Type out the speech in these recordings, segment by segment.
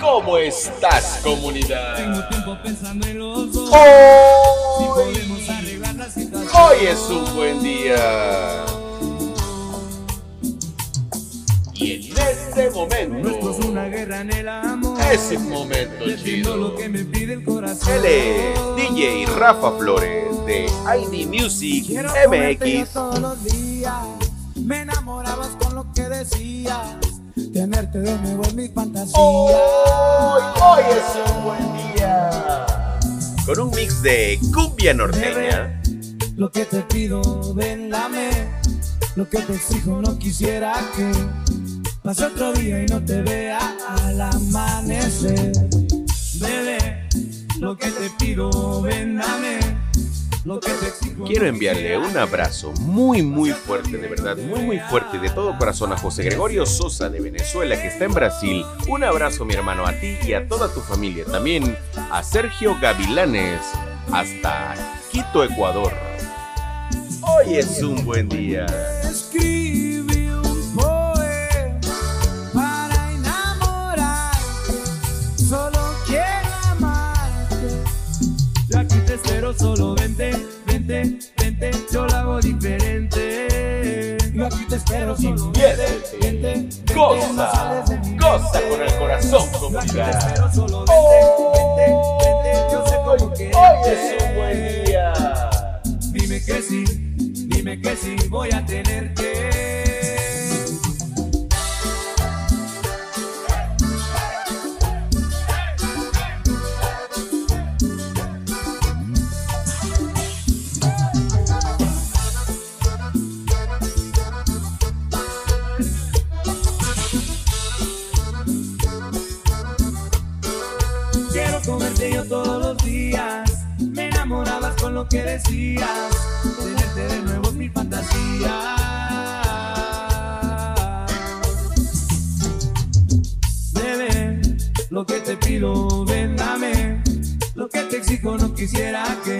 ¿Cómo estás, comunidad? Tengo tiempo pensando en los dos. Hoy, hoy es un buen día. Y en este Nuestro es una momento, guerra en el amor. es momento Defiendo lo chido. que me pide el corazón. Él es DJ Rafa Flores de ID Music Quiero MX. todos los días. Me enamorabas con lo que decías. Tenerte de nuevo en mi fantasía. Hoy, hoy es un buen día. Con un mix de cumbia norteña. Lo que te pido, ven. Lo que te exijo, no quisiera que pase otro día y no te vea al amanecer. Bebé, lo que te pido, ven. Quiero enviarle un abrazo muy muy fuerte, de verdad, muy muy fuerte de todo corazón a José Gregorio Sosa de Venezuela que está en Brasil. Un abrazo mi hermano a ti y a toda tu familia. También a Sergio Gavilanes hasta Quito, Ecuador. Hoy es un buen día. Aquí te espero solo Diviértete. vente, Goza, goza con el corazón, Yo aquí te comunidad. espero, solo vente, vente, vente. Yo sé cómo quererte. Hoy es un buen día. Dime que sí, dime que sí, voy a tenerte. Que decías. Tenerte de nuevo es mi fantasía. Bebé, lo que te pido, ven, dame. Lo que te exijo, no quisiera que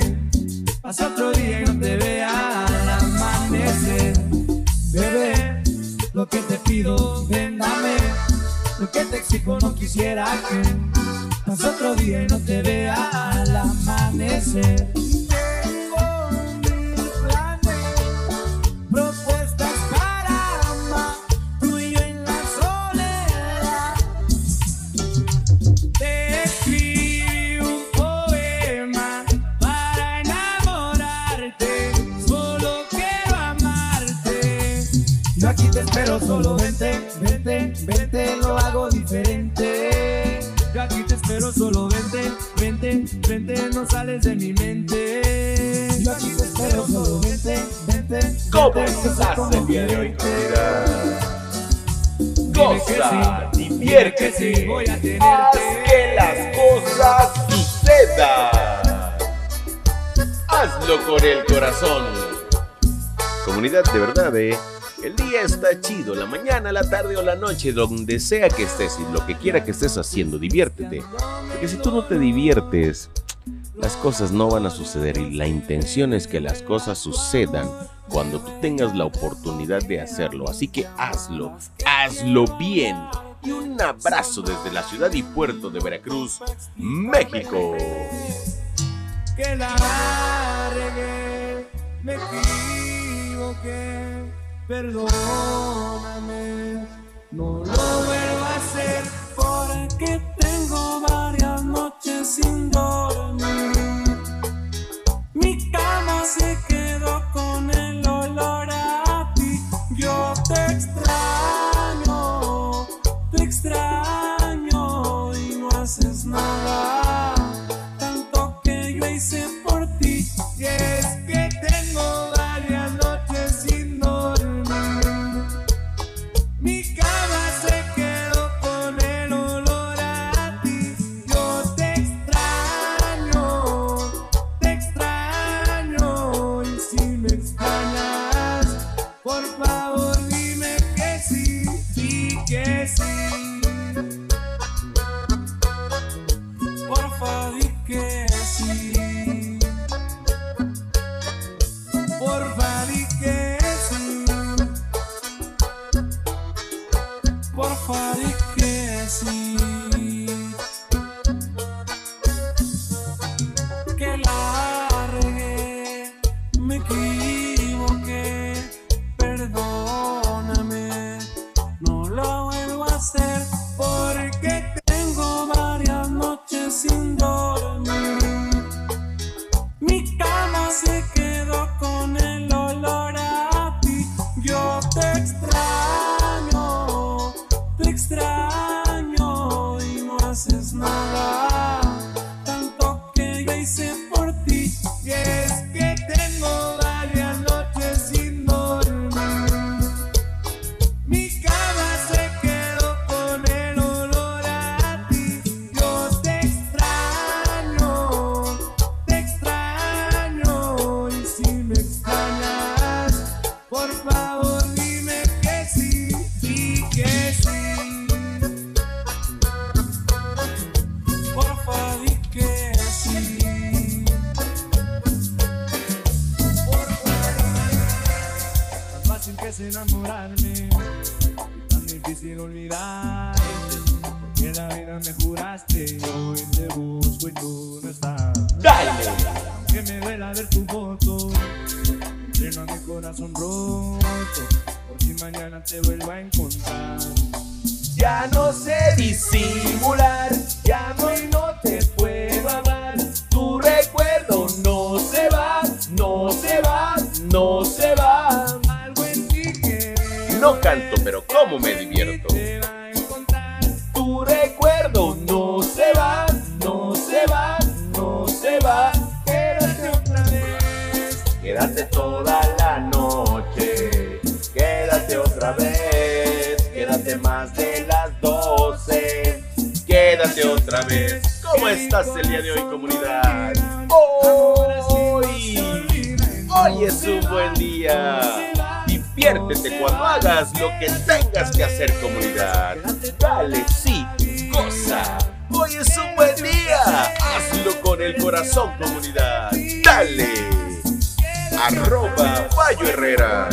pase otro día y no te vea al amanecer. Bebé, lo que te pido, ven, dame. Lo que te exijo, no quisiera que solo vente, vente, vente, lo hago diferente. Yo aquí te espero, solo vente, vente, vente, no sales de mi mente. Yo aquí te espero, solo vente, vente. ¿Cómo vente, sé estás cómo el día de hoy, Goza, sí, que sí, voy a tenerte. haz que las cosas sucedan. Hazlo con el corazón. Comunidad, de verdad, eh. El día está chido, la mañana, la tarde o la noche, donde sea que estés y lo que quiera que estés haciendo, diviértete. Porque si tú no te diviertes, las cosas no van a suceder y la intención es que las cosas sucedan cuando tú tengas la oportunidad de hacerlo. Así que hazlo, hazlo bien. Y un abrazo desde la ciudad y puerto de Veracruz, México. que la regué, me perdóname, no lo vuelvo a hacer Porque tengo varias noches sin dormir. Mi cama se quedó con el olor a ti. Yo te extraño, te extraño y no haces nada. Difícil olvidar. Porque la vida me juraste hoy te busco y tú no estás. Dale. Que me duela ver tu foto, llena mi corazón roto. Por si mañana te vuelvo a encontrar. Ya no sé disimular, ya no y no te No canto, pero cómo me divierto. Tu recuerdo no se va, no se va, no se va. Quédate otra vez. Quédate toda la noche, quédate otra vez, quédate más de las 12, quédate otra vez. ¿Cómo estás el día de hoy, comunidad? Hoy, hoy es un buen día. Diviértete cuando hagas lo que tengas que hacer, comunidad. Dale, sí, goza. Hoy es un buen día. Hazlo con el corazón, comunidad. Dale. Arroba Fallo Herrera.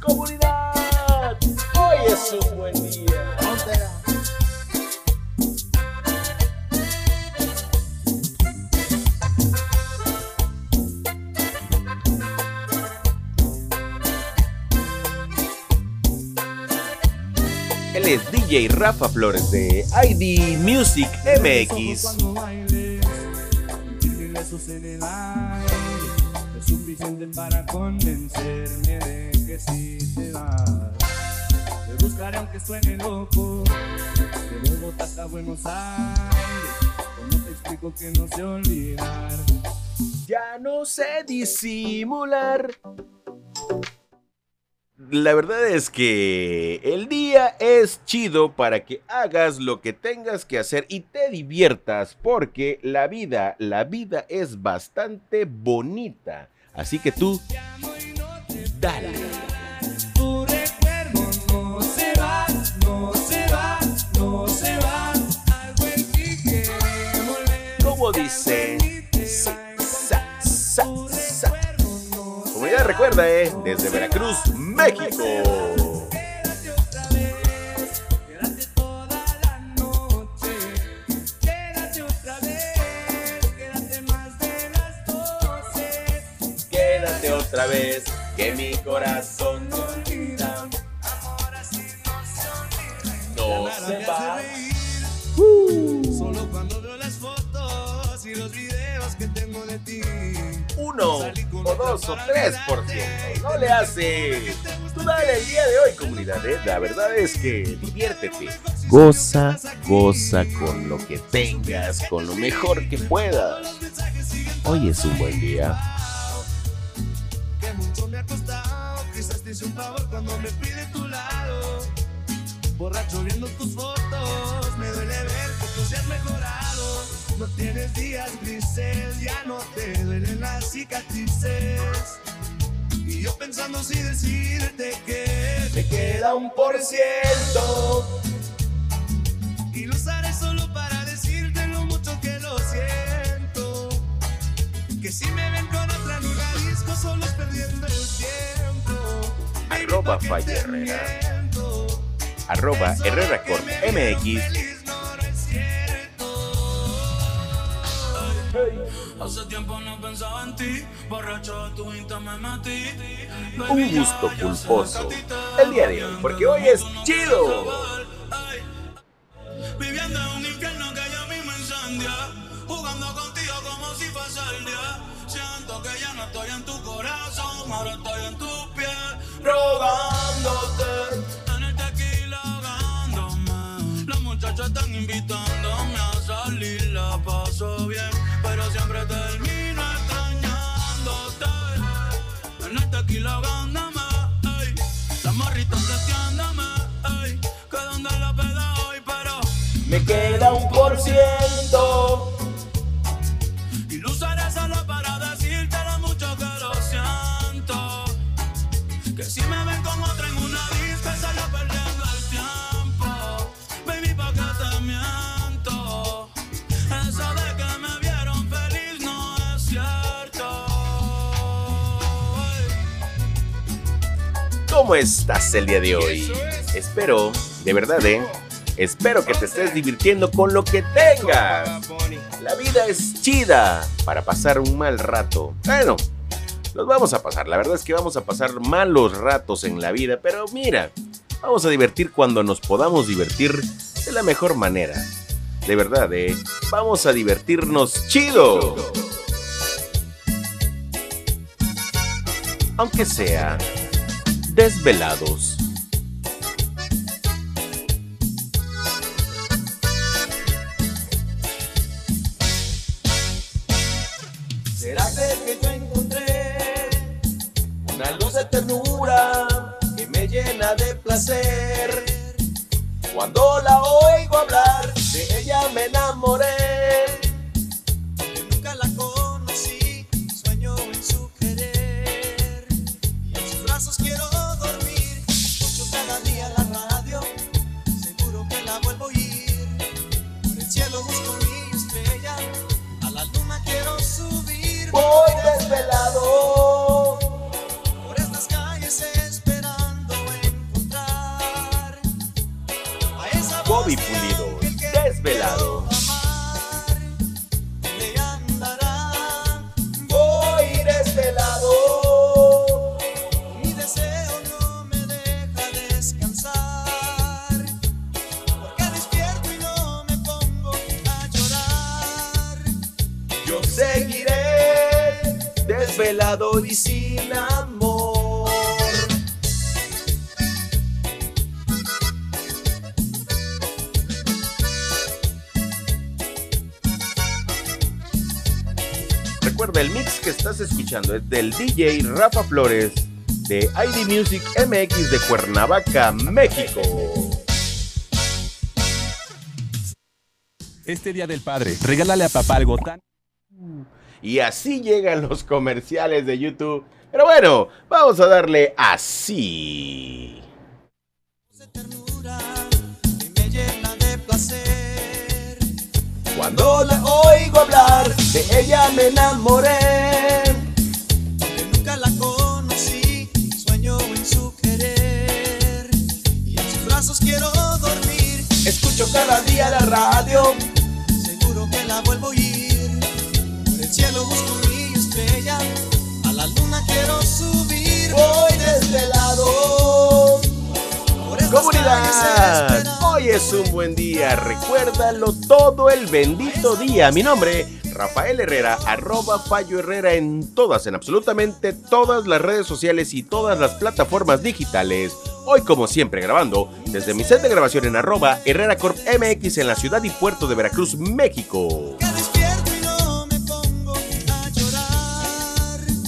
Comunidad, hoy es un buen día. DJ Rafa Flores de ID Music MX. Es suficiente para convencerme de que si te vas. Te buscaré aunque suene loco, de Bogotá hasta Buenos Aires. ¿Cómo te explico que no sé olvidar? Ya no sé disimular. La verdad es que el día es chido para que hagas lo que tengas que hacer y te diviertas porque la vida, la vida es bastante bonita. Así que tú, dale. Eh, desde Veracruz, México. Quédate otra vez, quédate toda la noche. Quédate otra vez, quédate más de las doce. Quédate otra vez, que mi corazón No no se va. Que tengo de ti. Uno o dos o tres por ciento. No le hace. Tú dale el día de hoy, comunidad. ¿eh? La verdad es que diviértete. Goza, goza con lo que tengas, con lo mejor que puedas. Hoy es un buen día. que mucho me ha costado. Quizás te hice un favor cuando me pide tu lado. Borracho viendo tus fotos, me duele ver que tú seas mejorado. No tienes días grises, ya no te duelen las cicatrices. Y yo pensando si decirte que Me queda un por ciento. y lo usaré solo para decirte lo mucho que lo siento. Que si me ven con otra un disco solo es perdiendo el tiempo. Arroba ¿pa' Arroba Herrera con MX. Tu. Un gusto culposo. El día de hoy, porque hoy es chido. Viviendo en un infierno que yo mismo incendia. Jugando contigo como si fuese el día. Siento que ya no Ahora estoy en tus pies, ciento. Y lo usaré solo para decirte lo mucho que lo siento. Que si me ven con otra en una disco, solo perdiendo el tiempo. Baby, ¿pa' qué te miento? Eso de que me vieron feliz no es cierto. ¿Cómo estás el día de hoy? Espero, de verdad, ¿eh? Espero que te estés divirtiendo con lo que tengas. La vida es chida para pasar un mal rato. Bueno, los vamos a pasar. La verdad es que vamos a pasar malos ratos en la vida, pero mira, vamos a divertir cuando nos podamos divertir de la mejor manera. De verdad, ¿eh? Vamos a divertirnos chido. Aunque sea desvelados. Ternura que me llena de placer? Cuando la oigo hablar, de ella me enamoré. Desvelado y sin amor. Recuerda, el mix que estás escuchando es del DJ Rafa Flores de ID Music MX de Cuernavaca, México. Este día del padre, regálale a papá algo tan. Y así llegan los comerciales de YouTube. Pero bueno, vamos a darle así. Cuando la oigo hablar, de ella me enamoré. Nunca la conocí, sueño en su querer. Y en sus brazos quiero dormir. Escucho cada día la radio, seguro que la vuelvo. Estrella, a la luna quiero subir. Voy lado. Comunidad, hoy es un buen día, recuérdalo todo el bendito día. Mi nombre, Rafael Herrera, arroba Fallo Herrera en todas, en absolutamente todas las redes sociales y todas las plataformas digitales. Hoy como siempre grabando desde mi set de grabación en arroba Herrera Corp MX en la ciudad y puerto de Veracruz, México.